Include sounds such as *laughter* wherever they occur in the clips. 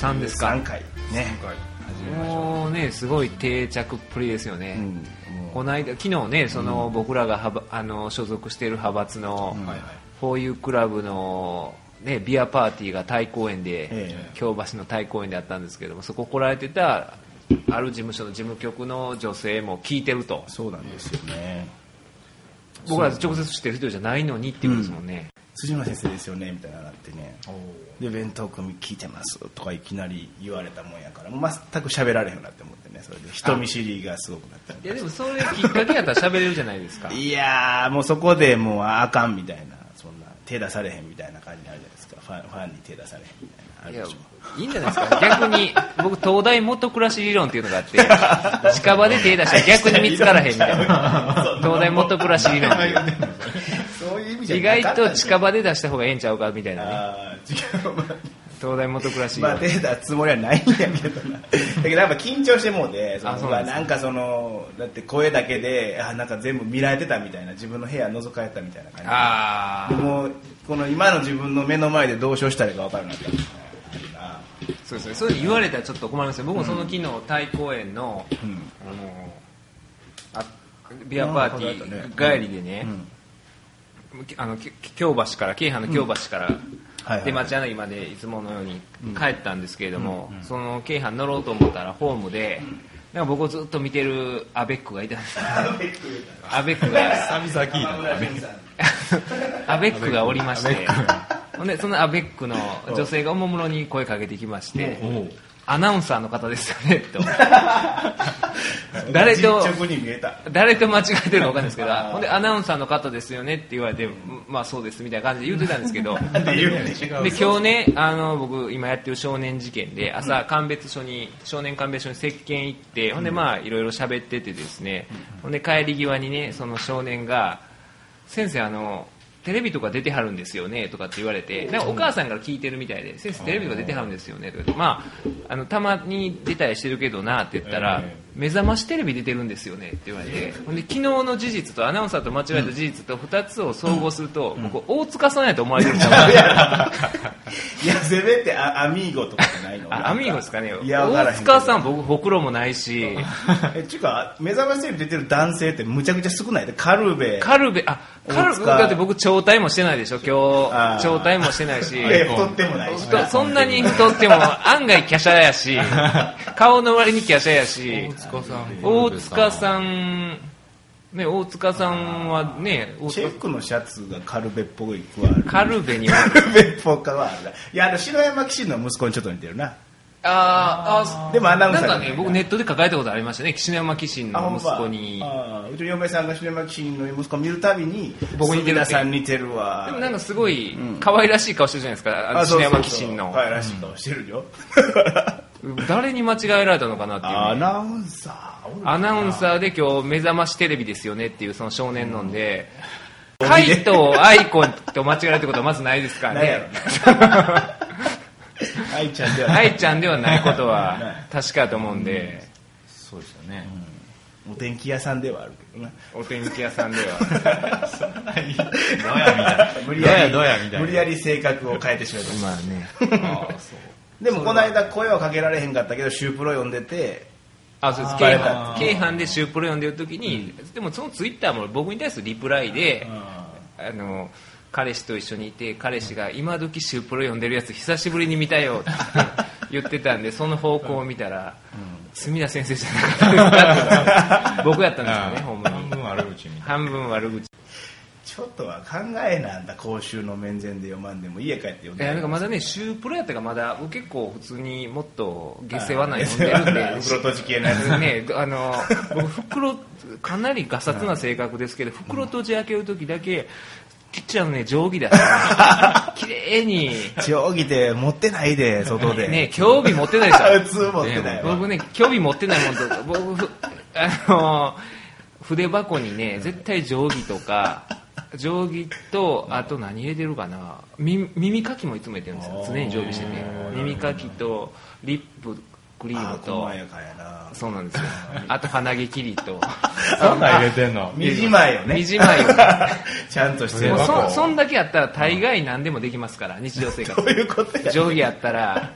3ですか。3回ね。始めましょもうねすごい定着っぷりですよね、この間昨日ねその、僕らがはばあの所属している派閥の、うんフォーユークラブの、ね、ビアパーティーが太公園で、ええ。京橋の太公園であったんですけどもそこ来られてたある事務所の事務局の女性も聞いてると。そうなんですよね。僕ら直接知ってる人じゃないのにっていうことですもんね、辻野先生ですよねみたいなのがあってね。で弁当組聞いてますとかいきなり言われたもんやから全く喋られへんようになって思ってねそれで。人見知りがすごくなって。いやでもそれきっかけやったら喋れるじゃないですか。*laughs* いやーもうそこでもうあかんみたいなそんな手出されへんみたいな感じになるじゃないですか。ファンファンに手出されへんみたいなあるいやいいんじゃないですか。逆に僕東大元暮らし理論っていうのがあって *laughs* 近場で手出したら逆に見つからへんみたいな。東大元暮らし理論 *laughs* じゃ意外と近場で出した方がええんちゃうかみたいなね。あー違うまあ東大元暮らしまあ手出すつもりはないんやけどな。*laughs* だけどやっぱ緊張してもうてそのあそうなんですなんかそのだって声だけであなんか全部見られてたみたいな自分の部屋覗かれたみたいな感じあでもうこの今の自分の目の前でどうしようしたらいいか分からなかったそうですね。それ言われたらちょっと困りますよ。僕もその昨日太公園の,、うん。あのあビアパーティー帰りでね、あのき京橋から京阪の京橋から、はいはいで町柳までいつものように帰ったんですけれども、その京阪乗ろうと思ったらホームで、なんか僕をずっと見てるアベックがいたんですよ。アベック。が。久々聞いた。アベックがおりまして。ほんでそのアベックの女性がおもむろに声かけてきましてアナウンサーの方ですよねと。*laughs* 誰と誰と間違えてるか分かんないですけど *laughs* ほんでアナウンサーの方ですよねって言われてまあそうですみたいな感じで言ってたんですけど。*laughs* で今日ねあの僕今やってる少年事件で朝鑑別所に少年鑑別所に接見行ってほんでまあいろいろ喋っててですね。ほんで帰り際にねその少年が「先生あのテレビとか出てはるんですよね」とかって言われてなんかお母さんから聞いてるみたいで「先生テレビとか出てはるんですよね」とか言って。まああのたまに出たりしてるけどなって言ったらえ「目覚ましテレビ出てるんですよね」って言われて。ほんで昨日の事実とアナウンサーと間違えた事実と2つを総合すると僕大塚さんやと思われてるんちゃないやせめてアアミーゴとかじゃないの。あアミーゴですかね。大塚さん僕ほくろもないし。*laughs* えちゅうか目覚ましテレビ出てる男性ってむちゃくちゃ少ないで。カルベ。カルベ。あカルベだって僕超体もしてないでしょ今日。超体もしてないし。え太ってもないし。太そんなに太っても案外華奢やし。顔の割に華奢やし。大塚さん。大塚さん。ね大塚さんはね大塚チェックのシャツがカルベっぽいくはある。カルベには。カルベっぽくはある。ないやあの篠山騎士の息子にちょっと似てるな。あーあでもアナウンサーなんかね僕ネットで書かれたことありましたね。岸山紀信の息子に。あうちの嫁さんが篠山騎士の息子を見るたびに僕似てるって杉田さん似てるわ。でもなんかすごい可愛らしい顔してるじゃないですか、あの篠山紀信の。可愛らしい顔してるよ *laughs* 誰に間違えられたのかなっていうね、アナウンサー？アナウンサーで今日目覚ましテレビですよねっていうその少年なんで、海藤愛子と間違えるってことはまずないですからね。*laughs* 愛ちゃんではない。愛ちゃんではないことは *laughs* 確かと思うんで、そうですよね。お天気屋さんではあるけどな。お天気屋さんでは。*laughs* どうやみたいな。無理ややりどうやみたいな。無理やり性格を変えてしまいましたまあね。ああそうでもこの間声はかけられへんかったけどシュープロ読んでてあ、そうです。京阪京阪でシュープロ読んでる時に、でもそのツイッターも僕に対するリプライで、あの、彼氏と一緒にいて、彼氏が今時シュープロ読んでるやつ久しぶりに見たよって言ってたんで、その方向を見たら、墨田先生じゃなかったですか僕やったんですよね、*laughs* ほんまに。半分悪口みたい半分悪口。ちょっとは考えなんだ公衆の面前で読まんでも家帰って読んで。いやなんかまだね、シュープロやったからまだ、僕結構普通にもっと下世話な読 *laughs* んでるんで、*laughs* 袋閉じ系のやつ。*laughs* ね、あの僕袋かなりガサツな性格ですけど袋閉じ開ける時だけちっちゃなね定規だった綺麗に。定規で持ってないで外で。ね興味持ってないですよ普通持ってないわ。僕ね興味持ってないもんと。僕ふあの筆箱にね絶対定規とか定規とあと何入れてるかな。耳耳かきもいつも入れてるんですよ。常に常備してて。耳かきとリップクリーあムと。細やかやな。そうなんですよ。*laughs* あと鼻毛切りと。そんなん入れてんの？身じまいよね。身じまいを *laughs* ちゃんとしてる。そそんだけやったら大概何でもできますから日常生活。どういうことや定規やったら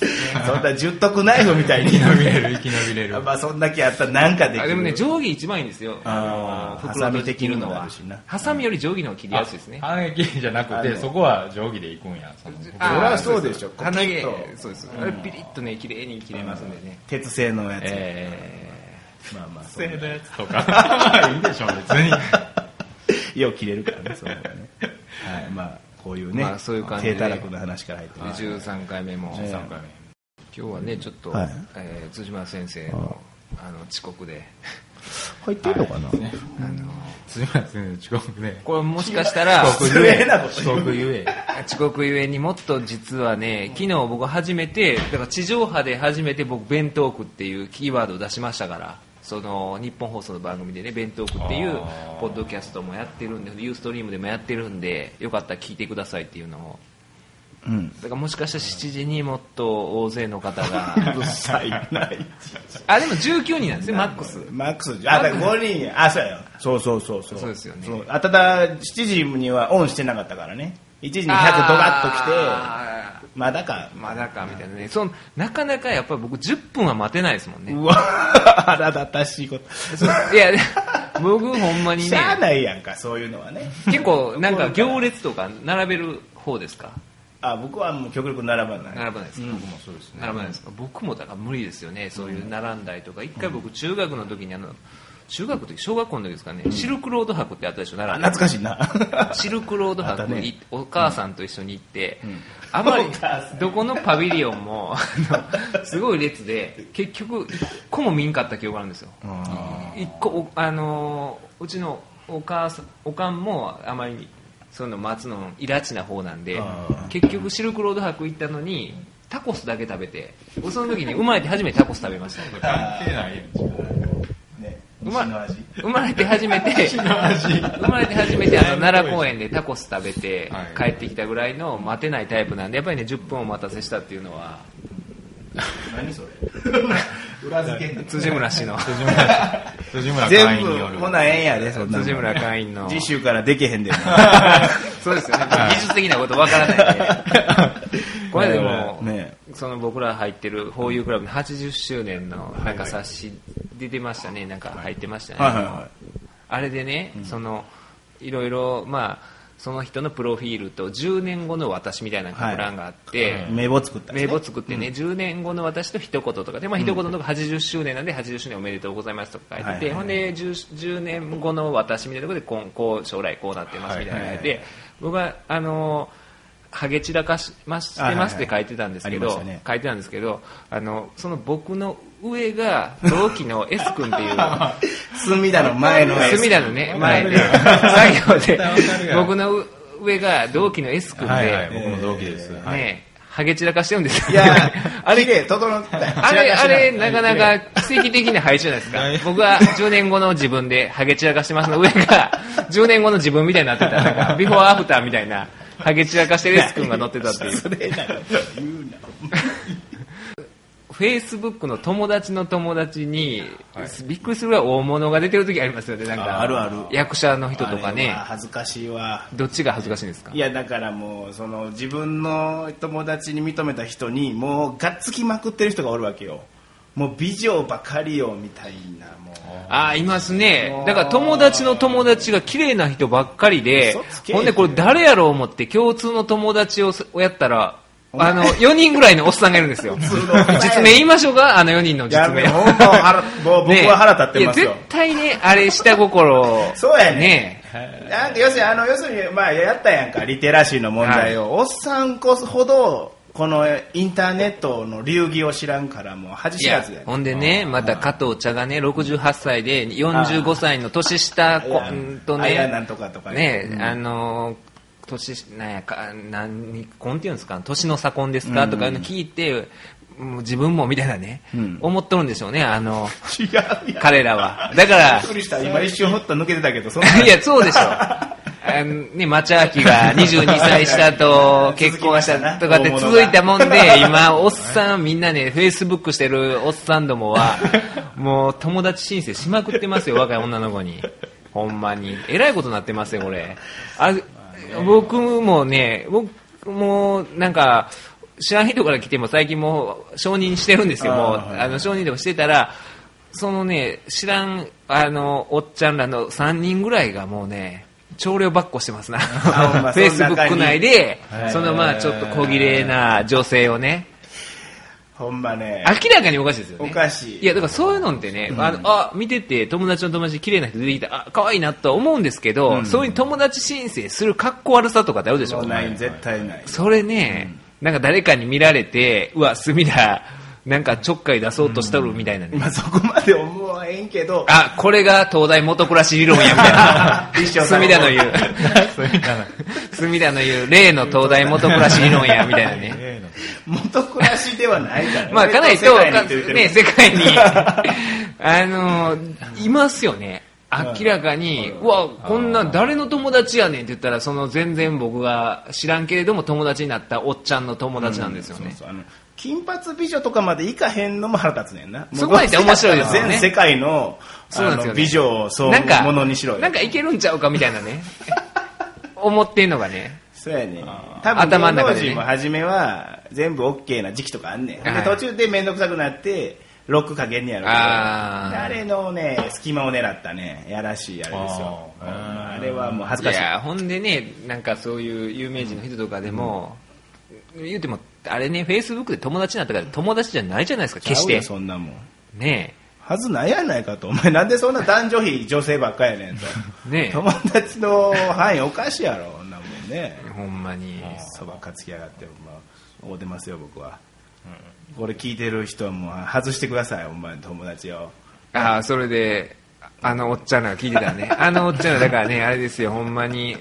*laughs* そんな十徳ナイフみたいに。生き延びれる生き延びれる。まあそんだけあったらなんかできる。あでもね定規一番いいんですよ。あーの袋とじ切るのは。ハサミ的にもなるしな。ハサミより定規の方が切りやすいですね。反撃じゃなくてそこは定規で行くんやそりゃそうでしょ。鼻毛そうです。あれピリッとね綺麗に切れますんでね。鉄製のやつ、えまあまあそ製のやつとか。*laughs* いいでしょ別に。*laughs* よう切れるからねその方がね。はいまあこういうね、まあそういう感じで。低たらくの話から入ってますー13回目も。13回目。今日はねちょっと、はい。えー辻村先生のあの遅刻で。入ってるのかな、あのすみません遅刻ね。これもしかしたら失礼なこと遅刻ゆえ。遅刻ゆえにもっと実はね昨日僕初めてだから地上波で初めて僕弁当区っていうキーワードを出しましたからその日本放送の番組でね弁当区っていうポッドキャストもやってるんでユーストリームでもやってるんでよかったら聞いてくださいっていうのを。うん。だからもしかしたら7時にもっと大勢の方が。うるさいないあでも19人なんですねマックス。マックス。あだから5人。やあそうや。よそうそうそうそう。そうですよね。あただ7時にはオンしてなかったからね。1時に100ドガッと来て。あまだか。ーまだかみたいなね。そのなかなかやっぱり僕10分は待てないですもんね。うわ腹立たしいこと。いや僕ほんまにね。しゃあないやんかそういうのはね。結構なんか行列とか並べる方ですか？あ僕はもう極力並ばない。並ばないですか、僕もそうですね。並ばないですか？僕もだから無理ですよ。ねそういう並んだりとか一回僕中学の時にあの中学の時小学校の時ですかね、シルクロード博ってあったでしょあ奈良懐かしいな。シルクロード博にお母さんと一緒に行って、ん。あまりどこのパビリオンも *laughs* すごい列で結局一個も見んかった記憶があるんですよ。一個おあのーうちのお母さんおかんもあまりそういうの待つのイラチな方なんで結局シルクロード博行ったのにタコスだけ食べて僕その時に生まれて初めてタコス食べました関係ないやんねうま生まれて初めて *laughs* 生まれて初めてあの奈良公園でタコス食べてはい。帰ってきたぐらいの待てないタイプなんでやっぱりね10分お待たせしたっていうのは *laughs* 何それ？*laughs* 裏付けんの辻村氏の。辻村会全部員による。ほなええんやでそんな辻村会員の。次週からでけへんで。そうですよね。技術的なことわからないんでこれでも、ね。その僕ら入ってるホーユークラブの80周年のなんか冊子出てましたね。なんか入ってましたね、はいはいはあれでね、そのいろいろまあその人のプロフィールと10年後の私みたいな書く欄があって、い名簿作ったね。名簿作ってね、10年後の私と一言とか。で、まあ、一言のとこ80周年なんで80周年おめでとうございますとか書いてて、はいはいほんで 10, 10年後の私みたいなところでこうこう将来こうなってますみたいなのが書いて、はいはい。僕はあのハゲ散らかしましてますって書いてたんですけど、はいはい。ね。書いてたんですけどあのその僕の上が同期の S 君っていう *laughs* 隅田の前のやつ *laughs* 隅田のね前でわかる。作業で僕の上が同期の S 君で、はいはい僕も同期です。はい。ねハゲ散らかしてるんですいや *laughs* あれあれ、あれ、なかなかか奇跡的な配置じゃないですか。はい。僕は10年後の自分でハゲ散らかしてますの上が、10年後の自分みたいになってた。ビフォーアフターみたいな、ハゲ散らかしてる S 君が乗ってたっていう。*laughs* それな言うな。フェイスブックの友達の友達に、びっくりするぐらい大物が出てる時ありますよね。なんか、ああるある。役者の人とかね。は恥ずかしいわ。どっちが恥ずかしいんですか？いやだからもうその自分の友達に認めた人にもうがっつきまくってる人がおるわけよ。もう美女ばかりよみたいな。もうああ、いますね。だから友達の友達が綺麗な人ばっかりでほんでこれ誰やろう思って共通の友達をやったら、あの、4人ぐらいのおっさんがいるんですよ。*laughs* 実名言いましょうか？あの4人のいや実名。ほんま腹もう僕は腹立ってますよ、ねいや絶対ね、あれ下心。*laughs* そうやね。ねなんか要するにあの要するにまあやったやんかリテラシーの問題を、おっさんこそほどこのインターネットの流儀を知らんからもう恥知らずや、ほんでね、また加藤茶がね、68歳で45歳の年下とねなん、とかとかね、うん。あのー年なんやか何婚っていうんですか？年の差婚ですか、とかいうの聞いてもう自分もみたいなね、うん。思っとるんでしょうねあの彼らは。だから今一瞬ほっと抜けてたけどいやそうでしょ *laughs* あのね、町明が22歳下と結婚したとかって続いたもんで、今、おっさんみんなね、フェイスブックしてるおっさんどもは、もう友達申請しまくってますよ、若い女の子に。ほんまに。えらいことになってますよ、これ。あ僕もね、僕もなんか、知らん人から来ても最近もう承認してるんですよ、もうあの承認でもしてたら、そのね、知らんあのおっちゃんらの3人ぐらいがもうね、調量ばっこしてますな、フェイスブック内でそのまあちょっと小綺麗な女性をね、ほんまね。明らかにおかしいですよね。おかしい。いや、だからそういうのってね、あのあ、見てて友達の友達綺麗な人出てきた、あ、可愛いなとは思うんですけど、そういう友達申請する格好悪さとかってあるでしょ。ない、絶対ない。それね、なんか誰かに見られて、うわ、隅田、なんかちょっかい出そうとしとるみたいなね。まあそこまで思わへんけど、あ、これが東大元暮らし理論や、みたいな。*laughs* 隅田の *laughs* 言う、隅田の言う、例の東大元暮らし理論や、みたいなね。*laughs* 元暮らしではないからね。まあ、かなりと、ね、世界に、あのいますよね。明らかに、うわ、こんな誰の友達やねんって言ったら、その全然僕が知らんけれども友達になったおっちゃんの友達なんですよね。そうそうあの金髪美女とかまでいかへんのも腹立つねんな。そこまでって面白いですよね全世界のそうなんですよね美女をそうなんか、ものにしろよ。なんかいけるんちゃうかみたいなね。*laughs* 思ってんのがね。そうやね。多分頭の中も初めは全部 OK な時期とかあんねん。ではい途中で面倒くさくなって、ロックかけんねやろけどあー誰のね、隙間を狙ったね、やらしいあれですよ。あれはもう恥ずかしい。いや、ほんでね、なんかそういう有名人の人とかでも、言うても、あれね、フェイスブックで友達になったから友達じゃないじゃないですか、決して。そんなもん。ねはずないやないかと。お前なんでそんな男女比女性ばっかやねんと。*laughs* え。ね友達の範囲おかしいやろ、こんなもんね。え。ほんまに。そばかつきやがって、まあ、会うてますよ、僕は。これ聞いてる人はもう外してください、お前友達を。ああ、それで、あのおっちゃんらが聞いてたね。あのおっちゃんら、だからね、あれですよ、ほんまに、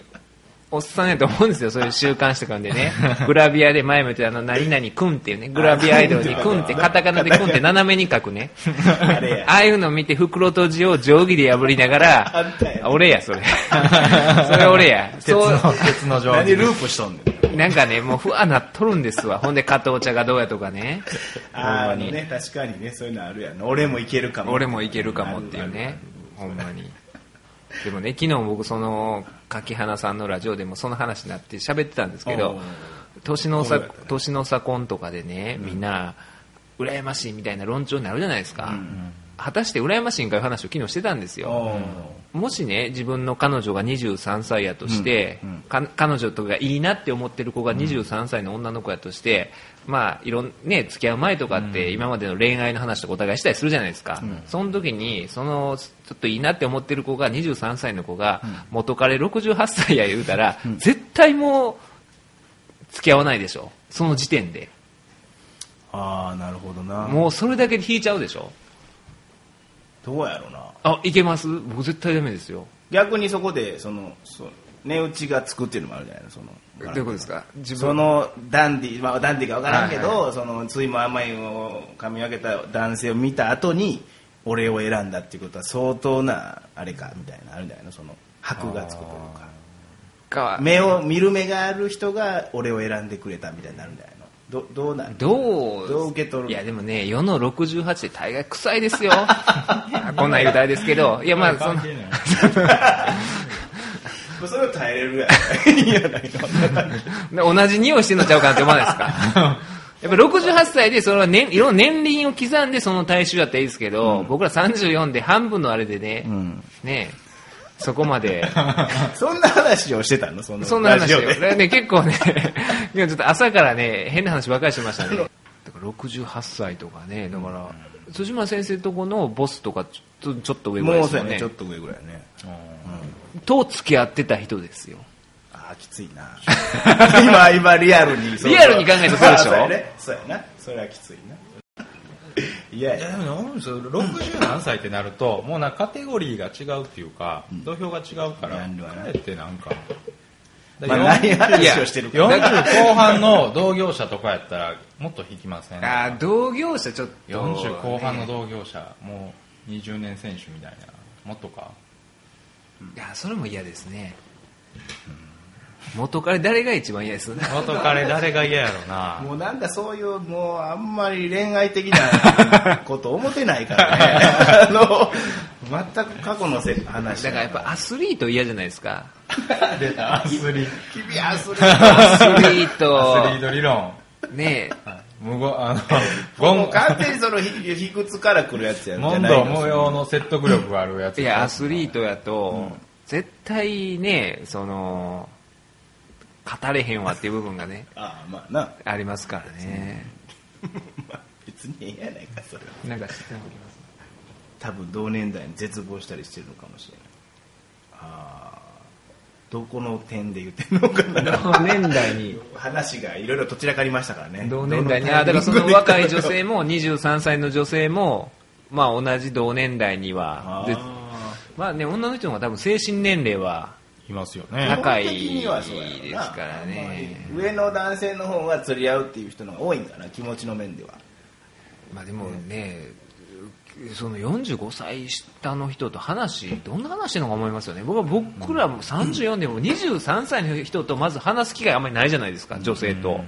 おっさんやと思うんですよ、そういう週刊誌とかでね。*laughs* グラビアで前も言ってたあの、何々くんっていうね、グラビアアイドルにくんって、カタカナでくんって斜めに書くね。*laughs* あれや。ああいうの見て袋閉じを定規で破りながあら俺や、それ。*laughs* それ俺や。鉄そうの、鉄の上何ループしとんねん。なんかね、もうふわなっとるんですわ。ほんで、加藤茶がどうやとかね。あーあ。ね、確かにね、そういうのあるやん。俺もいけるかも。俺もいけるかもっていうね。ほんまに。でもね、昨日僕その、柿花さんのラジオでもその話になって喋ってたんですけおどう、年の差ね、年の差婚とかでね、みんな、羨ましいみたいな論調になるじゃないですか。果たして羨ましいんかいう話を昨日してたんですよ。もしね、自分の彼女が23歳やとして、うんうんか彼女とかいいなって思ってる子が23歳の女の子やとして、まあ、いろん、ね、付き合う前とかって、今までの恋愛の話とかお互いしたりするじゃないですか。その時に、その、ちょっといいなって思ってる子が、23歳の子が、元彼68歳や言うたら、絶対もう、付き合わないでしょ。その時点で。ああ、なるほどな。もうそれだけで引いちゃうでしょ。どうやろうな。あ、いけます？僕絶対ダメですよ。逆にそこで、その、そう値打ちがつくっていうのもあるじゃないの、その。どういうことですか？自分そのダンディ、まあ、ダンディか分からんけど、はいそのついも甘いを噛み分けた男性を見た後に俺を選んだっていうことは相当なあれかみたいなあるんじゃないの？その箔がつくというか。か。目を見る目がある人が俺を選んでくれたみたいになるんじゃないの？どどうなん？どう？どう受け取るいやでもね世の68って大概臭いですよ。*laughs* こんなん言うたらあれですけど。いやまあその *laughs* それを耐えれるやんいいやないの *laughs* 同じ匂いしてんのちゃうかなって思わないですか？やっぱ68歳でそれは年いろんな年輪を刻んでその大衆だったらいいですけど、僕ら34で半分のあれでね、ん。ねそこまで。*laughs* そんな話をしてたの？そのそんな話を。ね、結構ね。*laughs* 今ちょっと朝からね変な話ばっかりしてましたねだから68歳とかねだから辻村先生とこのボスとかちょっとちょっと上ぐらいもうですよね。そうやねちょっと上ぐらいね。と付き合ってた人ですよ。ああきついな。*laughs* 今今リアルにそうリアルに考えるとそうでしょ？そうやな。それはきついないやでもなんですよ60何歳ってなるともうなんかカテゴリーが違うっていうか、土俵が違うからかえってなんか。まあ何話をしてるか。40後半の同業者とかやったらもっと引きません？あー同業者ちょっと。40後半の同業者もう20年選手みたいな。もっとか？いやそれも嫌ですね元彼誰が一番嫌です元彼誰が嫌やろな。もうなんかそういうもうあんまり恋愛的な *laughs* こと思ってないからね。*laughs* あの全く過去のせ話。だからやっぱアスリート嫌じゃないですか。出た。アスリー君アスリーアスリート。アスリートト理論。ね無言あのも *laughs* ゴン。う完全にそのひ卑屈から来るやつやん問答無用の説得力があるやつ。いやアスリートやと、絶対ねその語れへんわっていう部分がねああまあな。ありますからね。まあ別にええやないかそれは。なんか知ってます。多分同年代に絶望したりしてるのかもしれない。ああどこの点で言ってんのかな。同年代に。話がいろいろとちらかりましたからね。同年代に。あだからその若い女性も23歳の女性もまあ同じ同年代にはまあね女の人の方が多分精神年齢はいますよあね。高い基本的にはそうやろなですからね。まあ上の男性の方が釣り合うってい。う人の方が多いんかな気持ちの面ではまあでもね、その45歳下の人と話、どんな話してるのか思いますよね。僕は僕らも34でも23歳の人とまず話す機会あんまりないじゃないですか、女性と。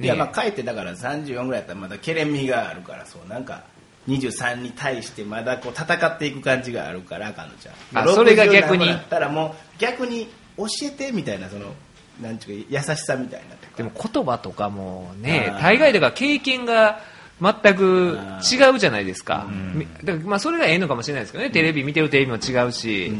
いやまあかえってだから34ぐらいやったらまだケレン味があるからそうなんか23に対してまだこう戦っていく感じがあるから彼女ちゃんあそれが逆に60だったらもう逆に教えてみたいなそのなんちゅうか優しさみたいなでも言葉とかもね大概だから経験が全く違うじゃないですか。みだからまあそれがええのかもしれないですけどね、テレビ見てるテレビも違うし、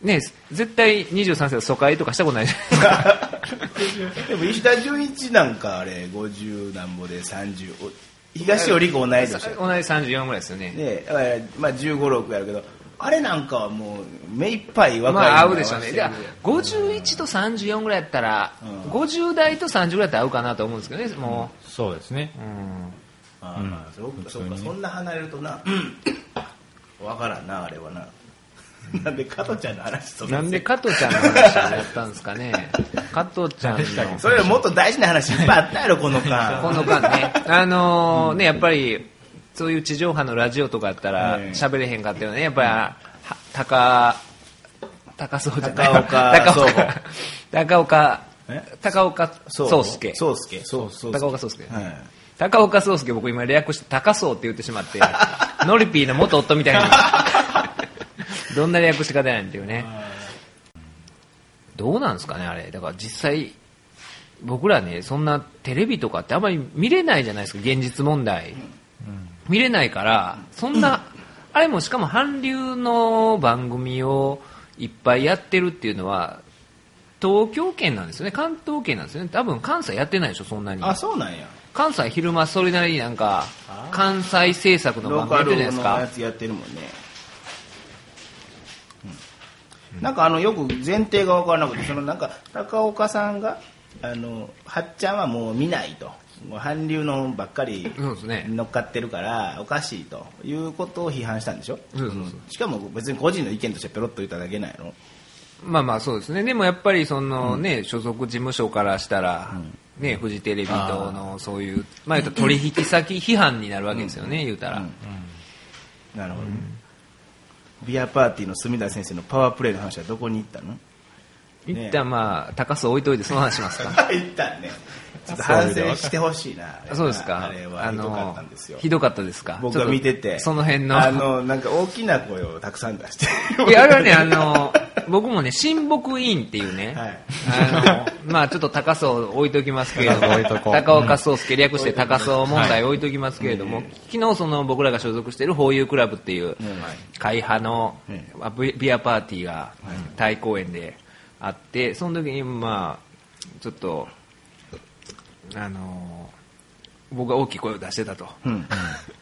ね、絶対23歳で疎開とかしたことないじゃないですか。*laughs* でも石田純一なんかあれ50なんぼで30お東尾理子同い年や同じ34ぐらいですよね。で、だからまあ15、6やるけど、あれなんかはもう目いっぱい若いまあ合うでしょうね。じゃあじゃあ、51と34ぐらいやったら、うん50代と30ぐらいやったら合うかなと思うんですけどね、もそうですねう。うんああそうかそうかそんな離れるとな、わからんな、あれはな。*laughs* なんで加トちゃんの話そなんで加藤ちゃんの話をやったんですかね。*laughs* 加藤ちゃんの。それもっと大事な話いっぱいあったやろ、この間。この間ね、*laughs* あのーね、やっぱり、そういう地上波のラジオとかやったらええ喋れへんかったよね。やっぱり、は高、高そうじゃない？高岡高岡、高岡え、高岡そう壮介。そうすけ。そうそう。高岡壮介。はい。高岡壮介僕今略して高そうって言ってしまって、ノリピーの元夫みたいに、どんな略し方やねんっていうね。どうなんですかね、あれ。だから実際、僕らね、そんなテレビとかってあんまり見れないじゃないですか、現実問題。見れないから、そんな、あれもしかも韓流の番組をいっぱいやってるっていうのは、東京圏なんですよね、関東圏なんですよね。多分関西やってないでしょ、そんなに。あ、そうなんや。関西昼間それなりになんか関西制作のロ番組やってるーカルのじゃないですかやつやってるもんね。うん。なんかあのよく前提が分からなくてそのなんか高岡さんがあのはっちゃんはもう見ないと。もう韓流のばっかり乗っかってるからおかしいということを批判したんでしょ？そうそうそう。しかも別に個人の意見としてペロッと言っただけなんやろまあまあそうですね。でもやっぱりそのね、所属事務所からしたら、ね、フジテレビとのそういう、まあ、言うと取引先批判になるわけですよね、言うたら、なるほど、ビアパーティーの隅田先生のパワープレイの話はどこに行ったの？一旦まあ高須置いといてその話しますか。*laughs* 行ったね。ちょっと反省してほしいな。あそうですか。あれは。ひどかったんですよ。ひどかったですか？僕が見てて。その辺の。あのなんか大きな声をたくさん出して。*laughs* いやあれはねあの僕もね親睦委員っていうね、はい。あのまあちょっと高須を置いときますけれども高岡壮介略して高須問題置いときますけれども、昨日その僕らが所属しているホーユークラブっていう会派のビビアパーティーが大公演であってその時にまあちょっとあの僕が大きい声を出してたと。うん。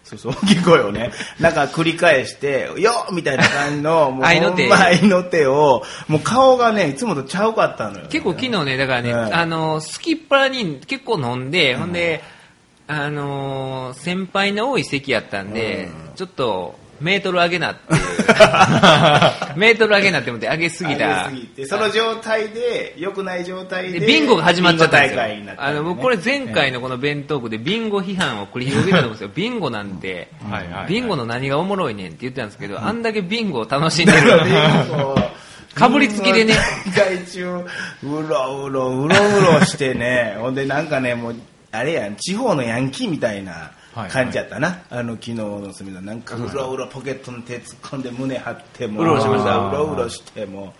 そうそう。大きい声をねなんか繰り返して「よっ!」みたいな感じの *laughs* もう愛の手。愛の手をもう顔がねいつもとちゃうかったのよ。結構昨日ね、だからね、はいあの、すきっ腹に結構飲んで、ほんで、あのー先輩の多い席やったんで、ちょっと、メートル上げなって。*laughs* メートル上げなって思って上げすぎた。上げすぎてその状態で良くない状態ででビンゴが始まっちゃったんですよ。あの、僕これ前回のこの弁当区でビンゴ批判を繰り広げたと思うんですよ。ビンゴなんて。ビンゴの何がおもろいねんって言ってたんですけど、あんだけビンゴを楽しんでる。かぶりつきでね。大中うろうろうろうろしてね。ほんでなんかねもうあれやん地方のヤンキーみたいな感じやったな、あの昨日の隅田なんかうろうろポケットに手突っ込んで胸張ってもうろうろしました。うろしても。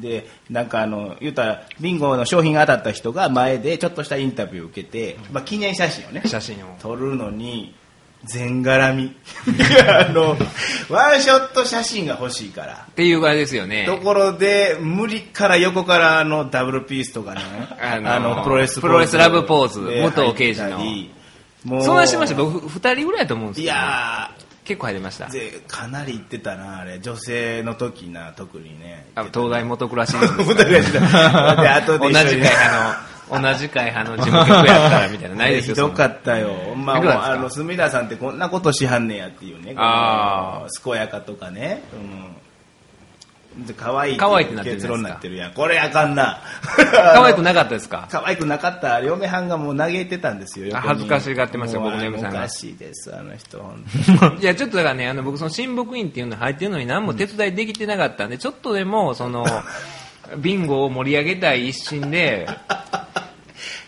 でなんかあの言ったらビンゴの商品が当たった人が前でちょっとしたインタビューを受けて、まあ、記念写真をね写真を。撮るのに全絡み。*laughs* あのワンショット写真が欲しいから。っていう感じですよね。ところで無理から横からあのダブルピースとかねあのープロレスプロレスラブポーズで武藤敬司のもう。そんなしてました。僕2人ぐらいだと思うんですいけどや結構入りました。ーでかなり言ってたなあれ。女性の時な特にね。あ東大元暮らしです *laughs* 元暮らしだ。*laughs* で後で同じ一緒に。会派の同じ会派の事務局やったらみたいなないですよ *laughs* ひどかったよ。まあ、もうらですか？あの、隅田さんってこんなことしはんねやっていうね。あー。健やかとかね。うん。で可愛い可愛いってなってるじ結論になってるやん。これあかんな。な可愛くなかったですか？可愛くなかった。嫁はんがもう嘆いてたんですよ。恥ずかしがってました僕の嫁さんがおかしいです、あの人。*laughs* いやちょっとだからねあの僕その親睦員っていうの入ってるのに何も手伝いできてなかったんでちょっとでもその *laughs* ビンゴを盛り上げたい一心で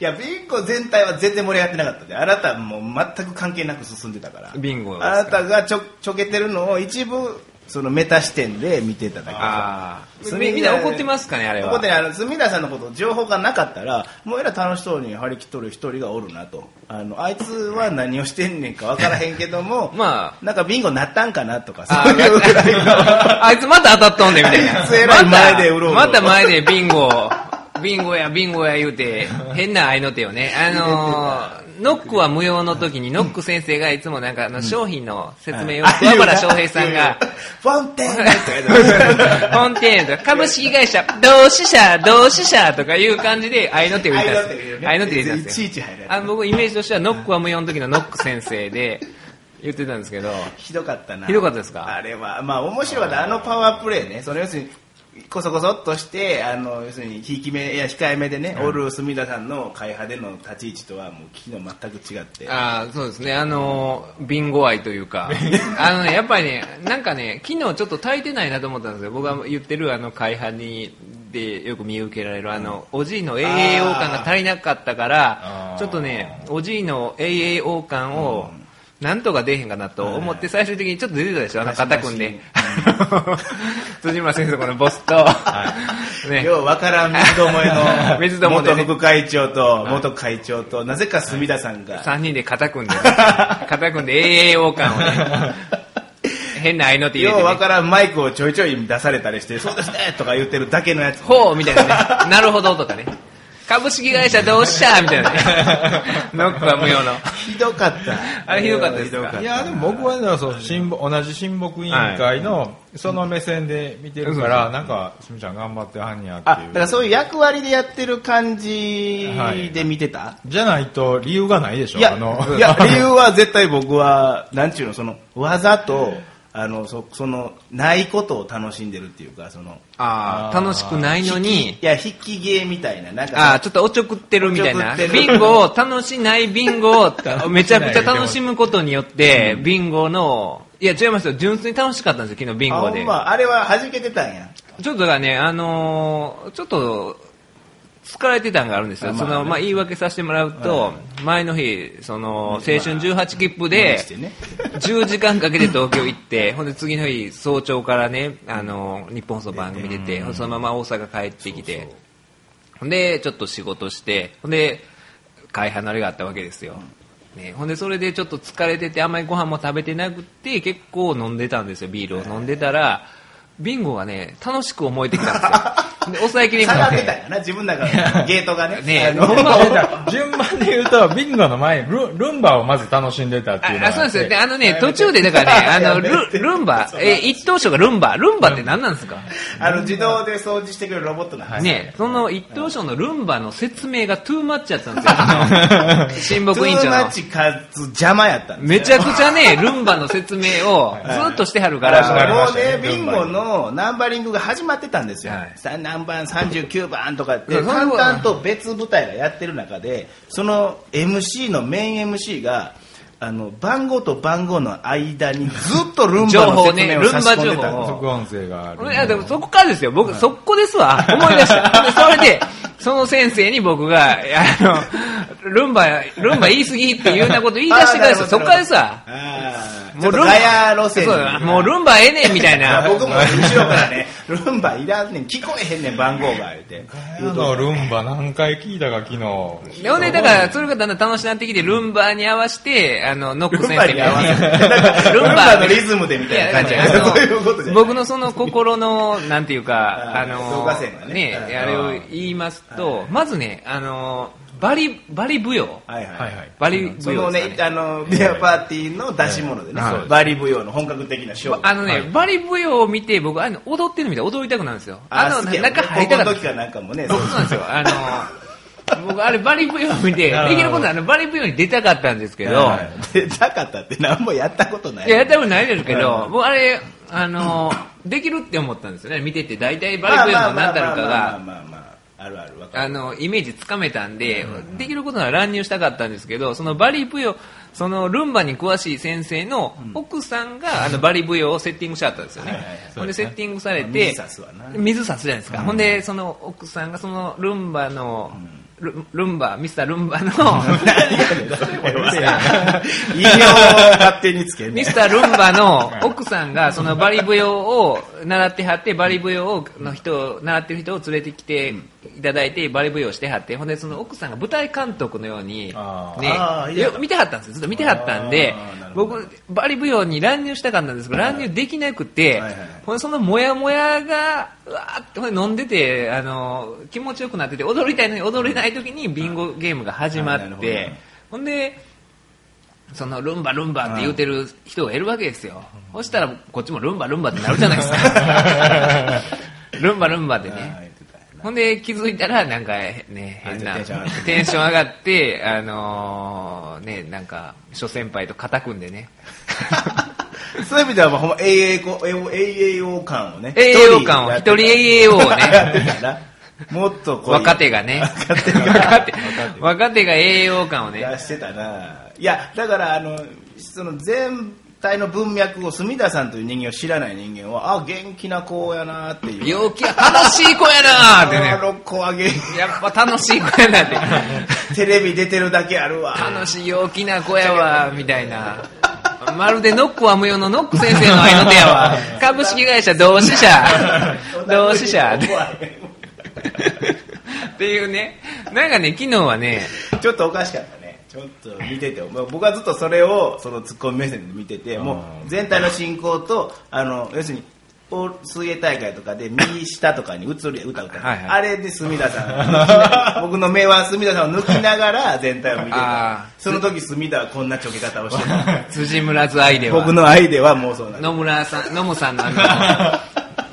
いや、ビンゴ全体は全然盛り上がってなかったで。あなたもう全く関係なく進んでたから。ビンゴあなたがちょ、ちょけてるのを一部、そのメタ視点で見てただけああすみみんな怒ってますかねあれは。ここであの隅田さんのこと情報がなかったらもうえら楽しそうに張り切っとる一人がおるなと。あのあいつは何をしてんねんか分からへんけども *laughs* まなんかビンゴなったんかなとかあそういう。ぐらいのああいつまた当たっとんねんみたいな。あいつえらい前でうろうろまたまた前でビンゴビンゴやビンゴや言うて変な合いの手をね。あのーノックは無用の時にノック先生がいつもなんかあの商品の説明をあ桑原翔平さんがフォンテーヌとか言って本店とか。株式会社同志社同志社とかいう感じで合いの手を入れたんですよ合いの手入れたんですよいちいち入る。あの僕イメージとしてはノックは無用の時のノック先生で言ってたんですけど。ひどかったな。ひどかったですか？あれはまあ面白かった。あのパワープレイね。その要するにこそこそっとしてあの要するにひいきめいや控えめでね、おる隅田さんの会派での立ち位置とはもう昨日全く違って。ああそうですね。あのビンゴ愛というか。*laughs* あのねやっぱりねなんかね昨日ちょっと足りてないなと思ったんですよ。僕が言ってるあの会派にでよく見受けられるあのおじいの AAO 感が足りなかったからちょっとねおじいの AAO 感をなんとか出えへんかなと思って最終的にちょっと出てたでしょ？あの肩組ん。で *laughs* 辻村先生このボスと、ね。ようわからん水どもえ水の *laughs* 元副会長と元会長となぜか隅田さんが。3人で肩組んで、ね、*laughs* 肩組んで AAO 感をね。変な合いの手入れて、ね、ようわからんマイクをちょいちょい出されたりしてそうですねとか言ってるだけのやつ。ほうみたいなね。なるほどとかね。株式会社どうした？みたいな。ね。*laughs* ノックは無用の。ひどかった。あれひどかったですか？いやでも僕はねそう親睦同じ親睦委員会のその目線で見てるから、なんかすみちゃん頑張ってはんやってあいう。だからそういう役割でやってる感じで見てた、じゃないと理由がないでしょいやあの。いや理由は絶対僕はなんちゅうのそのわざとあのそそのないことを楽しんでるっていうかそのああ、楽しくないのにい、や引き芸みたいななんかああ、ちょっとおちょくってるみたいな。ビンゴを、楽しないビンゴを *laughs* めちゃくちゃ楽しむことによって、ビンゴの、いや違いますよ。純粋に楽しかったんですよ、昨日ビンゴであ。まあれは弾けてたんやちょっとだね、あのーちょっと、疲れてたんがあるんですよ。その、まあ、言い訳させてもらうと、前の日、その、青春18切符でしてね、10時間かけて東京行って、ほんで次の日、早朝からね、あの、日本放送番組出て、そのまま大阪帰ってきて、ほんで、ちょっと仕事して、ほんで、会離れがあったわけですよ。ね、ほんで、それでちょっと疲れてて、あんまりご飯も食べてなくて、結構飲んでたんですよ、ビールを飲んでたら、ビンゴがね、楽しく思えてきたんですよ。で、抑えきれなくて。下がってたんやな自分の中の。ゲートがね。ねあの。*laughs* 順番で言うとビンゴの前にルルンバをまず楽しんでたっていうのがああそうですよ。で、あのね、途中で、だからね、*laughs* あの、ルルンバ、え、一等賞がルンバ。ルンバって何なんですか？あの自動で掃除してくれるロボットの話ね、その一等賞のルンバの説明がトゥーマッチやったんですよ。あの。*laughs* 親睦委員長の。トゥーマッ。チかつ邪魔やったんですよ。めちゃくちゃね、ルンバの説明をずっとしてはるかだからら、もうね、ビンゴのナンバリングが始まってたんですよ。はい。さ何番39番とかって、淡々と別舞台がやってる中で、その MC のメイン MC が、あの、番号と番号の間にずっとルンバの *laughs* 説明を差し込んでたんですよ。副音声があるいや、でもそこからですよ。僕、そこですわ。思い出した。で *laughs* それで、その先生に僕が、あの、ルンバ、ルンバ言い過ぎっていうようなこと言い出してからですよ。そこからですわ。あーちょっとガヤ路線に。そうもうルンバええねんみたいな。*laughs* 僕も後ろからね、*laughs* ルンバいらんねん、聞こえへんねん、番号が、言うて。あのルンバ何回聞いたか昨日。でほんで、だから、それがだんだん楽しくなってきて、ルンバに合わせて、あの、ノックルン先生バに合わせて。ル *laughs* ルンンバ。バのリズムでみたいな。感じいやあのそういうことじゃ僕のその心の、なんていうか、あの動画線がね。あれを言いますと、まずね、あの、バリ、バリ舞踊。はいはい。はいはい。バリそのね舞踊ですか、ね。あの、ビアパーティーの出し物でねはい、バリ舞踊の本格的なショー。あのね、はいバリ舞踊を見て、僕、あの、踊ってるみたい踊りたくなるんですよ。あの、好きや中入りたかった高校の時。からなんかもね、そうなんですよ。あの、僕、あれ、バリ舞踊を見て、なるほどできることはあの、バリ舞踊に出たかったんですけど、はい出たかったって何もやったことない。いや、やったことないですけど、うん僕あれ、あの、できるって思ったんですよね。見てて、大体バリブヨの何たるかまあまあまあが、まあまあまああるあるわかる。あの、イメージつかめたんで、できることなら乱入したかったんですけど、そのバリブヨ、そのルンバに詳しい先生の奥さんが、あのバリブヨをセッティングしちゃったんですよね。ほんでセッティングされまあて水差すじゃないですか。ほんで、その奥さんがそのルンバの、ルルンバ、ミスタールンバの、*laughs* *laughs* ミスタールンバの奥さんがそのバリ舞踊を習ってはってバリ舞踊の人を習ってる人を連れてきていただいてバリ舞踊をしてはってほんでその奥さんが舞台監督のようにね見てはったんですよ。ずっと見てはったんで僕バリ舞踊に乱入したかったんですけど乱入できなくてはいはいはい。ほんでそのモヤモヤがうわーって飲んでてあの気持ちよくなってて踊りたいのに踊れない時にビンゴゲームが始まってほんでそのルンバルンバって言うてる人がいるわけですよ。そしたらこっちもルンバルンバってなるじゃないですか。*laughs* ルンバルンバってね。ほんで気づいたらなんかね、変なテンション上がってあのーね、なんか諸先輩と肩組んでね。*laughs* そういう意味では、まあ、ほんま AAO 栄感をね。栄養感を、一人 AAO をやね、ってたら、もっとこう。若手がね、若手が若手が栄養感をね、出してたな。いや、だから、あの、その全体の文脈を、隅田さんという人間を知らない人間は、あ、元気な子やなっていう。陽気や、楽しい子やなーってねあ。の子は元気。やっぱ楽しい子やなって。*laughs* テレビ出てるだけあるわ。楽しい陽気な子やわ、みたいな。まるでノックは無用のノック先生の合いの手やわ。*laughs* 株式会社同志社。*laughs* 同志社。っていうね。なんかね、昨日はね、ちょっとおかしかったね。ちょっと見てて、まあ僕はずっとそれを、そのツッコミ目線で見てて、もう全体の進行と、あの、要するに、お水泳大会とかで右下とかに映る歌歌う、はいはい。あれで隅田さん *laughs* 僕の目は隅田さんを抜きながら全体を見てその時隅田はこんなちょけ方をしてた。*laughs* 辻村津愛では。僕の愛ではもうそうなん野村さん、野村さんの *laughs*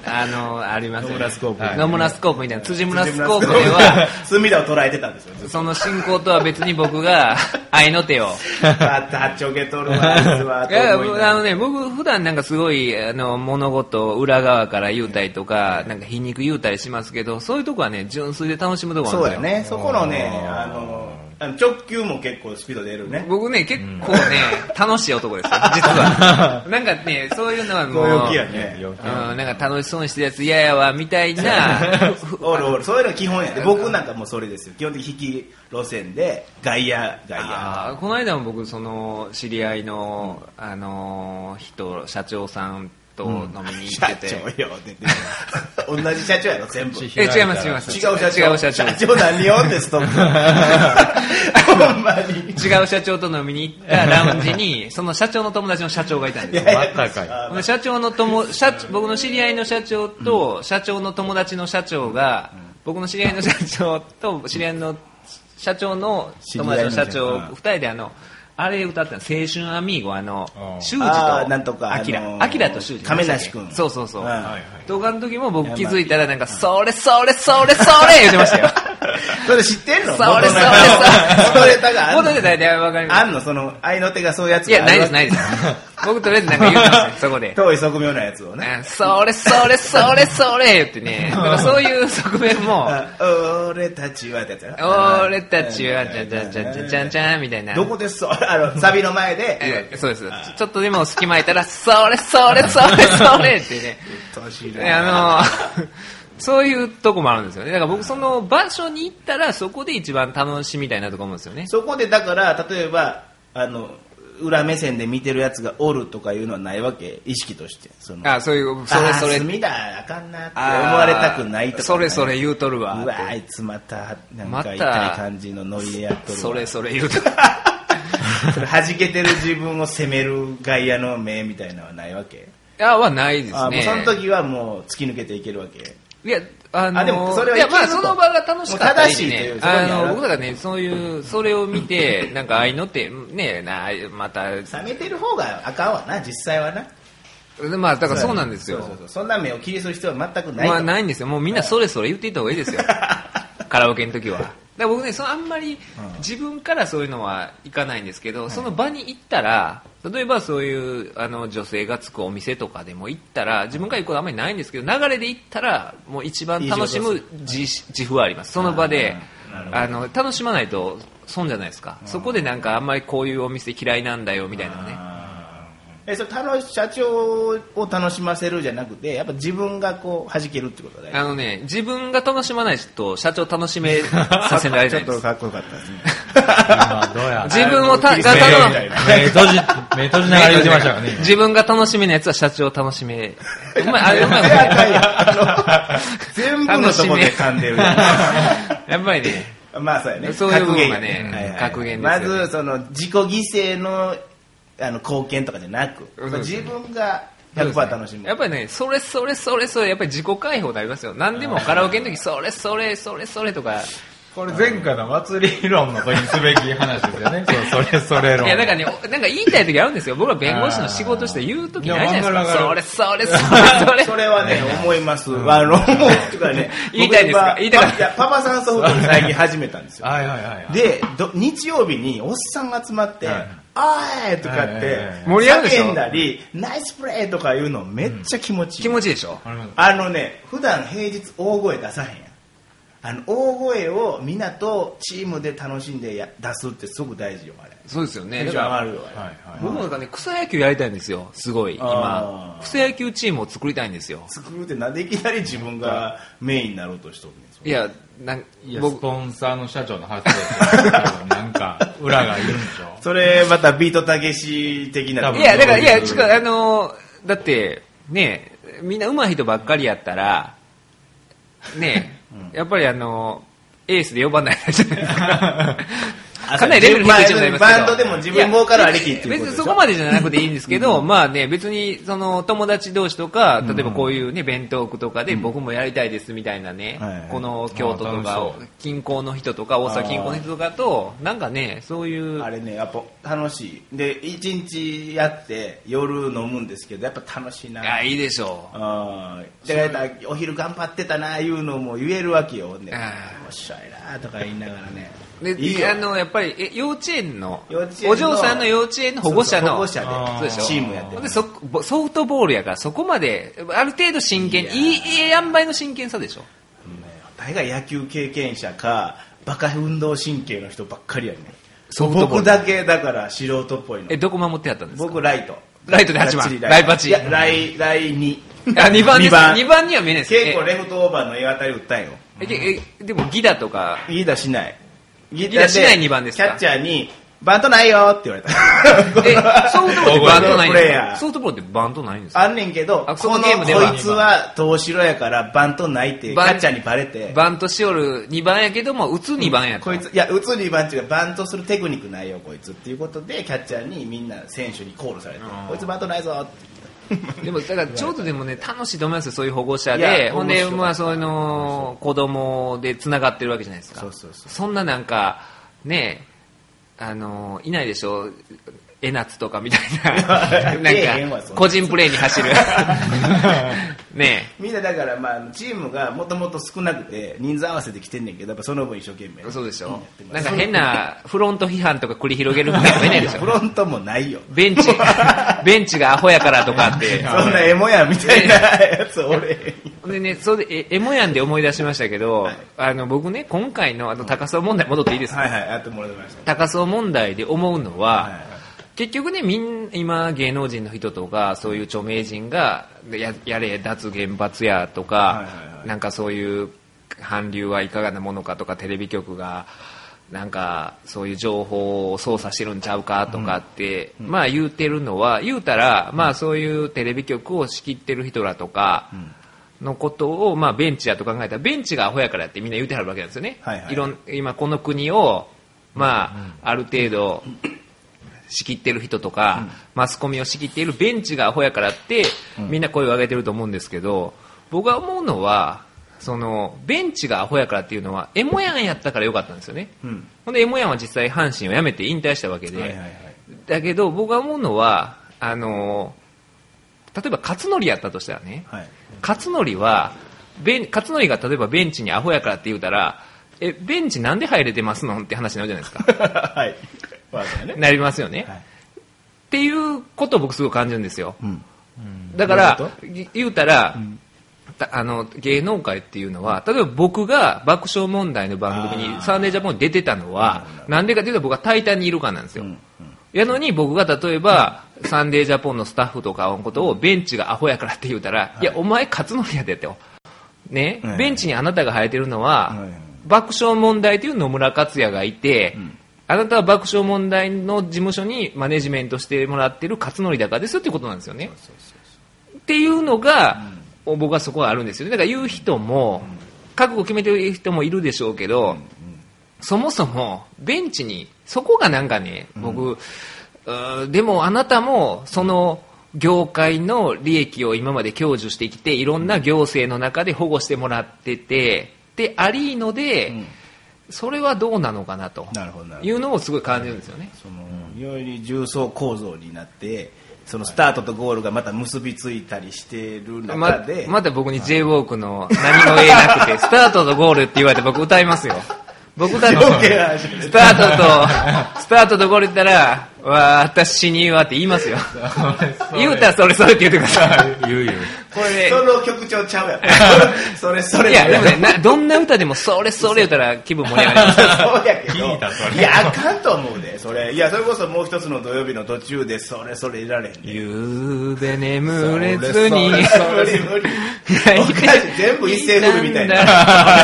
あの、ありますよね。野村スコープ。野村スコープみたいな。辻村スコープでは、隅田を捉えてたんですよ。その進行とは別に僕が *laughs* 愛の手を。あったちょけとるわあいあのね、僕普段なんかすごい、あの、物事を裏側から言うたりとか、なんか皮肉言うたりしますけど、そういうとこはね、純粋で楽しむとこなんですよ。そうやね。そこのねあのあの直球も結構スピード出るね。僕ね、結構ね、楽しい男ですよ、実は。*laughs* なんかね、そういうのはもう、強気やね。うん、なんか楽しそうにしてるやつ嫌やわ、みたいな、*laughs* おるおる。そういうの基本やで。*laughs* 僕なんかもうそれですよ。基本的に引き路線で外野外野この間も僕、その、知り合いの、あのー人、社長さんと飲みに行社ってて、長よって言って同じ社長やろ全部。違うえ、違います、違います。社長。違う社長。社長何よってストップ *laughs* 違う社長と飲みに行ったラウンジに、その社長の友達の社長がいたんですよ。またかい。あほんで社長の友社長僕の知り合いの社長と、社長の友達の社長が、僕の知り合いの社長と知り合いの社長。の友達の社長二人であのあれ歌ったの青春アミーゴあのうん。修二となんとかアキラ。あのーアキラと修二亀梨君。そうそうそう、うん。はいはい動画の時も僕気づいたらなんかそれそれそれそれ言ってましたよ。*laughs* それ知ってんの？それそれそれ。元ネタ *laughs* があんの？元ネタ大体わかります。あんの？その愛の手がそういうやついやないですないいです僕とりあえずなんか言ったんですよそこで遠い側面なやつをねうんそれそれそれそれ言ってね、だからそういう側面も、あ俺たちはってやつ俺たちは、じゃじゃじゃじゃじゃんじゃんみたいな。どこです？あのサビの前でそうです。ちょっとでも隙間空いたら、それそれそれそれってね。*laughs* あの、そういうとこもあるんですよね。だから僕その場所に行ったらそこで一番楽しみたいなとこ思うんですよね。そこでだから例えばあの裏目線で見てるやつがおるとかいうのはないわけ？意識として。そのあそういうそれそれ。隅田あかんなって思われたくないとか、それそれ言うとるわ。うわあいつまたなんか痛い感じのノリでやっとるわ。それそれ言うと *laughs* それ弾けてる自分を責める外野の目みたいなのはないわけ？あはないですね。あもうその時はもう突き抜けていけるわけ？いや、あのあでもそれはいや、まあ、その場が楽しかったしいという、そこにあの、僕らがね、そういう、それを見て、*laughs* なんか、ああいうのって、ね、な、また、冷めてる方があかんわな実際はな。まあ、だからそうな。んですよ。そんな目を気にする必要は全くない。とまあ、ないんですよ。もうみんなそれそれ言っていった方がいいですよ。*laughs* カラオケの時は。だから僕ね、そのあんまり自分からそういうのはいかないんですけど、その場に行ったら、例えばそういうあの女性がつくお店とかでも行ったら、自分から行くことあんまりないんですけど、流れで行ったら、もう一番楽しむ自自負はあります。その場であの楽しまないと損じゃないですか。そこでなんかあんまりこういうお店嫌いなんだよみたいなのね。えそれ楽し社長を楽しませるじゃなくてやっぱ自分がこう弾けるってことだよあのね、自分が楽しまないと社長楽しめさせられちょっないです。*laughs* とかっこよかったですね。まあどうや。自分をたがたいな目閉じ、目閉じながら言ってましたからね。自分が楽しめないやつは社長を楽しめ。うまい、あれうまいことい言やいやあの全部のとこで噛んでるや *laughs* っぱりね、まあそうやね。そういう部分が格言ね。はいはい格言ですよね。まずその自己犠牲のあの貢献とかじゃなく自分が100%楽しむやっぱりね、それそれそれそれ、やっぱり自己解放になりますよ。何でもカラオケの時、それそれそれそれとか。これ前回の祭り論の時にすべき話ですよね。*laughs* そうそれそれ論。いや、なんかね、おなんか言いたい時あるんですよ。僕は弁護士の仕事して言う時ないじゃないですか。それそれそれそれ。それはね、思います。あの、もう、*laughs* とかね、言いたいですか？言いたか？ったいや、パパさんソフトに最近始めたんですよ。*laughs* はいはいはい。で、ど日曜日におっさんが集まって、はいあーいとかって盛り上が叫んだり、ナイスプレーとか言うのめっちゃ気持ちいい。気持ちいいでしょ？あのね、普段平日大声出さへんやん。あの、大声をみんなとチームで楽しんでや出すってすごく大事よ、あれ。そうですよね。テンション上がるよ、あれ。はいはい。僕もなんかね、草野球やりたいんですよ。すごい、今草野球チームを作りたいんですよ。作るってなんでいきなり自分がメインになろうとしとるんですいや、なんいや、ス僕、ポンサーの社長の発想なんか、裏がいるんでしょ？それまたビートたけし的な多分いや、だから、いや、ちょっとあのーだって、ね、みんな上手い人ばっかりやったら、ね、やっぱりあのーエースで呼ばないじゃないですか。あかなりレベル低いチームになりますけど。バンドでも自分ボーカルありきっていう別に *laughs* そこまでじゃなくていいんですけど、まあね、別にその友達同士とか、例えばこういうね、弁当区とかで僕もやりたいですみたいなねこの京都とか近郊の人とか、大阪近郊の人とかと、なんかね、そういうあ、れねやっぱ楽しい。で一日やって夜飲むんですけどやっぱ楽しいな。いや、いいでしょう。あー。だからお昼頑張ってたないうのも言えるわけよ。ねあおっしゃいなとか言いながらねであのやっぱりえ幼稚園のお嬢さんの幼稚園の保護者の保護者でチームやってるでそぼソフトボールやからそこまである程度真剣いやいいいい塩梅の真剣さでしょ？大概野球経験者かバカ運動神経の人ばっかりやねソフトボール。僕だけだから素人っぽいの。えどこ守ってやったんですか？僕ライト。ライトで8番。ライパチライライ2あ2番です。二番。2番には見えないです結構レフトオーバーの絵当たり打ったんよ。えええでもギダとか。ギダしないギダしない二番ですか？キャッチャーにバントないよって言われた。えソフトボールってバントないんですか？ソフトボールってバントないんですか？あんねんけどあそこののゲームではこいつは投手やからバントないってキャッチャーにバレて。バントしおる2番やけども打つ2番やとこいついや打つ2番っていうかバントするテクニックないよこいつっていうことでキャッチャーにみんな選手にコールされてこいつバントないぞって *laughs* でもだからちょうどでもね楽しいと思いますよそういう保護者いでやほんでまあそういうの子供でつながってるわけじゃないですか。そうそうそう。そんななんかねあのいないでしょ？江夏とかみたいな。*laughs* なんか個人プレーに走る。*laughs* ねみんなだからまあチームがもともと少なくて人数合わせてきてんねんけどやっぱその分一生懸命そうでしょ。んやってます。なんか変なフロント批判とか繰り広げる人もいないでしょ？フロントもないよ。ベンチベンチがアホやからとかって。*laughs* そんなエモやみたいなやつ俺でね、それで、え、エモヤンで思い出しましたけど、あの、僕ね、今回のあの、高層問題戻っていいですか、はいはいやってもらいました高層問題で思うのは、はいはい。結局ね、みん、今、芸能人の人とか、そういう著名人が、でややれ、脱原発やとか、はいはいはい。なんかそういう、韓流はいかがなものかとか、テレビ局が、なんかそういう情報を操作してるんちゃうかとかって、まあ言うてるのは言うたら、まあそういうテレビ局を仕切ってる人らとかのことを、まあベンチやと考えたらベンチがアホやからってみんな言うてはるわけなんですよね、はいはい。ろん今この国をまあある程度仕切ってる人とか、マスコミを仕切っているベンチがアホやからって、みんな声を上げてると思うんですけど僕が思うのはそのベンチがアホやからっていうのはエモヤンやったからよかったんですよね、うん。ほんでエモヤンは実際阪神を辞めて引退したわけで、はいはいはい。だけど僕が思うのはあの例えば勝則やったとしたらねはい。勝則は勝則が例えばベンチにアホやからって言うたらえベンチなんで入れてますのって話になるじゃないですか。*laughs* はい。なりますよね、はい。っていうことを僕すごく感じるんですよ。うん。だから言うたら、たあの芸能界っていうのは例えば僕が爆笑問題の番組にサンデージャポンに出てたのはなんでかというと僕は「タイタン」にいるからなんですよ、うんやのに僕が例えば、サンデージャポンのスタッフとかのことをベンチがアホやからって言うたら、い、や、お前勝則やでって。ね、はい。ベンチにあなたが生えてるのは、爆笑問題という野村克也がいて、ん。あなたは爆笑問題の事務所にマネジメントしてもらってる勝則だからですよっていうことなんですよね。っていうのが、僕はそこはあるんですよね。だから言う人も、覚悟決めてる人もいるでしょうけど、そもそもベンチに、そこがなんかね、僕、うーでもあなたもその業界の利益を今まで享受してきて、いろんな行政の中で保護してもらってて、で、ありので、ん。それはどうなのかなと。いうのをすごい感じるんですよね。そのより重層構造になってそのスタートとゴールがまた結びついたりしてるま中で、また僕に j ウォークの何も言えなくて、*laughs* スタートとゴールって言われて僕歌いますよ。僕がスタートと、スタートとゴール言ったら、私にはって言いますよ。言うたらそれそれって言ってください。言う言う。これねそ、の曲調ちゃうやん *laughs* それそれいや、でもね、などんな歌でもそれそれ言ったら気分盛り上がります。そうやけど聞いたそれいやあかんと思うでそれいやそれこそもう一つの土曜日の途中でそれそれいられへんでゆうべ眠れずに。それそれ無理無理おかしい全部一斉フルみたいな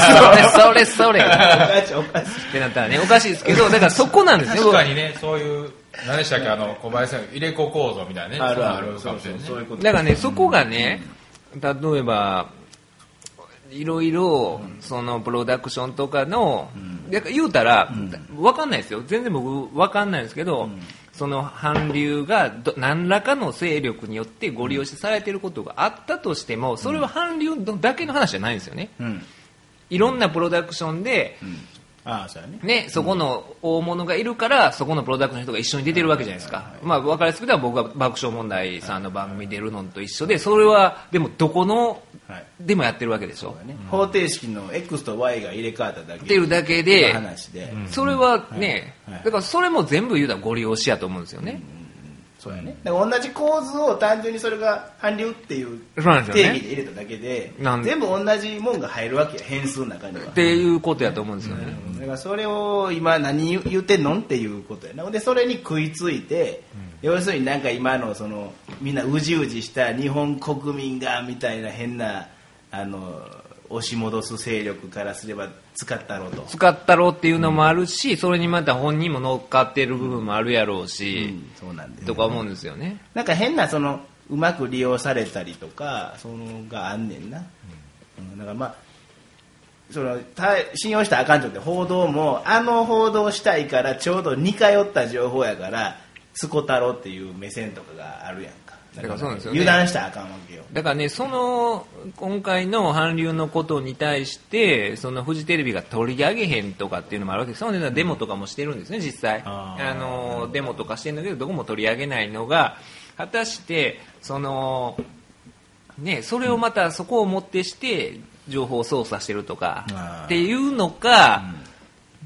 それそれそれ。おっかしいおかしいてなったらね、おかしいですけど、だからそこなんですね。確かにね、そういう、何でしたっけ、あの、小林さん、入れ子構造みたいなね。あるある。そういうそういうこと。だからね、そこがね、例えば、いろいろ、そのプロダクションとかの、だから言うたら、わかんないですよ。全然僕わかんないんですけど、その韓流がど何らかの勢力によってご利用しされていることがあったとしても、それは韓流だけの話じゃないんですよね。うん。いろんなプロダクションで、ああそうやね。ね、そこの大物がいるから、そこのプロダクションの人が一緒に出てるわけじゃないですか。まあ、分かりやすく言ったら僕が爆笑問題さんの番組出るのと一緒で、それは、でもどこの、はい。でもやってるわけでしょ？ね。方程式の X と Y が入れ替わっただけっていうだけでの話で、それはね、だからそれも全部言うたらご利用しやと思うんですよね。そうやね。同じ構図を単純にそれが韓流っていう定義で入れただけでなん全部同じもんが入るわけや変数の中にはっていうことやと思うんですよね。だからそれを今何言言ってんのっていうことやな。でそれに食いついて、要するになんか今のそのみんなうじうじした日本国民がみたいな変なあの押し戻す勢力からすれば使ったろうと、使ったろうっていうのもあるし、それにまた本人も乗っかってる部分もあるやろうし、うんそうなんですとか思うんですよね。なんか変なそのうまく利用されたりとかそのがあんねんな、うん。だからまあそのた信用したらあかんとって報道もあの報道したいからちょうど似通った情報やからつこたろっていう目線とかがあるやん。かだからそうなんですよね。油断したらあかんわけよ。だからね、その、今回の韓流のことに対して、そのフジテレビが取り上げへんとかっていうのもあるわけです。そのねデモとかもしてるんですね、実際。あの、デモとかしてるんだけど、どこも取り上げないのが、果たして、その、ね、それをまたそこをもってして、情報を操作してるとかっていうのか、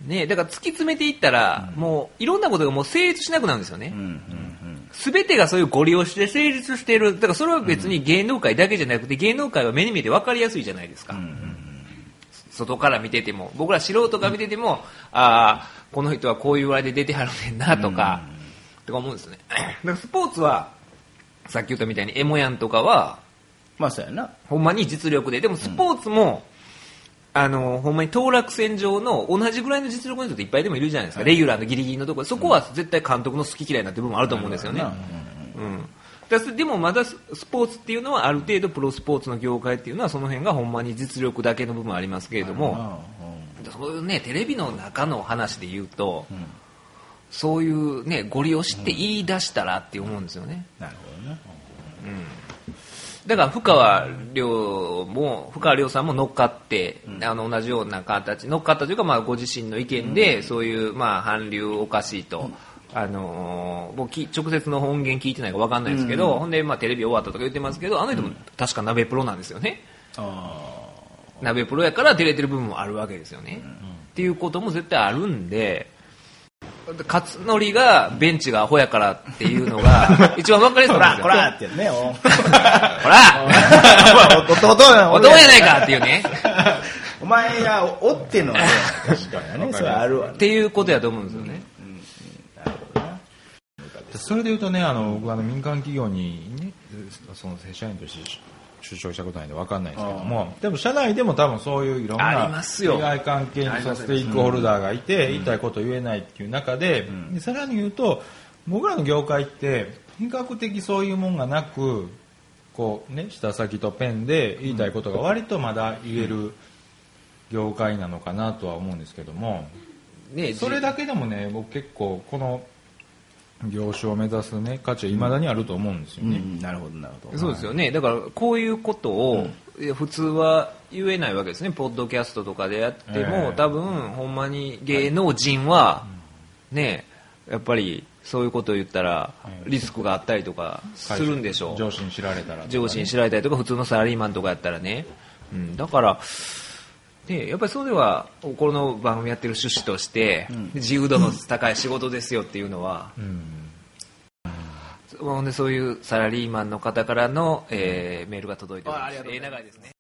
ね、だから突き詰めていったら、もういろんなことがもう成立しなくなるんですよね。うんうんすべてがそういうご利用して成立している。だからそれは別に芸能界だけじゃなくて、芸能界は目に見えて分かりやすいじゃないですか。外から見てても、僕ら素人が見てても、ああ、この人はこういう話で出てはるねんなとか、とか思うんですよね。*clears throat* だからスポーツは、さっき言ったみたいにエモヤンとかは、まあそうやなほんまに実力で、でもスポーツも、あのほんまに当落線上の同じぐらいの実力の人っていっぱいでもいるじゃないですか、レギュラーのギリギリのとこ。ろそこは絶対監督の好き嫌いになってる部分もあると思うんですよね。うん。だでもまだスポーツっていうのはある程度プロスポーツの業界っていうのはその辺がほんまに実力だけの部分ありますけれども、そういうねテレビの中の話で言うと、そういうねご利用して言い出したらって思うんですよね。なるほどねだから深川亮も深川亮さんも乗っかって、あの同じような形乗っかったというかまあご自身の意見で、そういうまあ韓流おかしいと。あのー僕き直接の音源聞いてないか分かんないですけど、ほんで、まあ、テレビ終わったとか言ってますけどあの人も確か鍋プロなんですよね、あ鍋プロやから出れてる部分もあるわけですよね、っていうことも絶対あるんで勝則がベンチがアホやからっていうのが *laughs* 一番分かりやすいんですよ。らってやつねお。ほら。*laughs* *laughs* 弟やお供やないかっていうね。お前がおっての確かにね。それあるわっていうことやと思うんですよね、それでいうとねあの僕はあの民間企業にねその正社員として就職したことないんで分かんないですけども。でも社内でも多分そういういろんあな利害関係のステークホルダーがいて言いたいこと言えないっていう中ででさらに言うと僕らの業界って比較的そういうもんがなくこうね下先とペンで言いたいことが割とまだ言える業界なのかなとは思うんですけども。ねそれだけでもね僕結構この業種を目指すね価値はいまだにあると思うんですよね、うんなるほどなるほど。そうですよね。だからこういうことを、普通は言えないわけですね。ポッドキャストとかでやっても、ええ。多分ほんまに芸能人は、ねやっぱりそういうことを言ったらリスクがあったりとかするんでしょう。上司に知られたらね、上司に知られたりとか普通のサラリーマンとかやったらね、うん、だから、ね、やっぱりそれではこの番組やってる趣旨として、自由度の高い仕事ですよっていうのは、うん。ほんでそういうサラリーマンの方からの、えーメールが届いております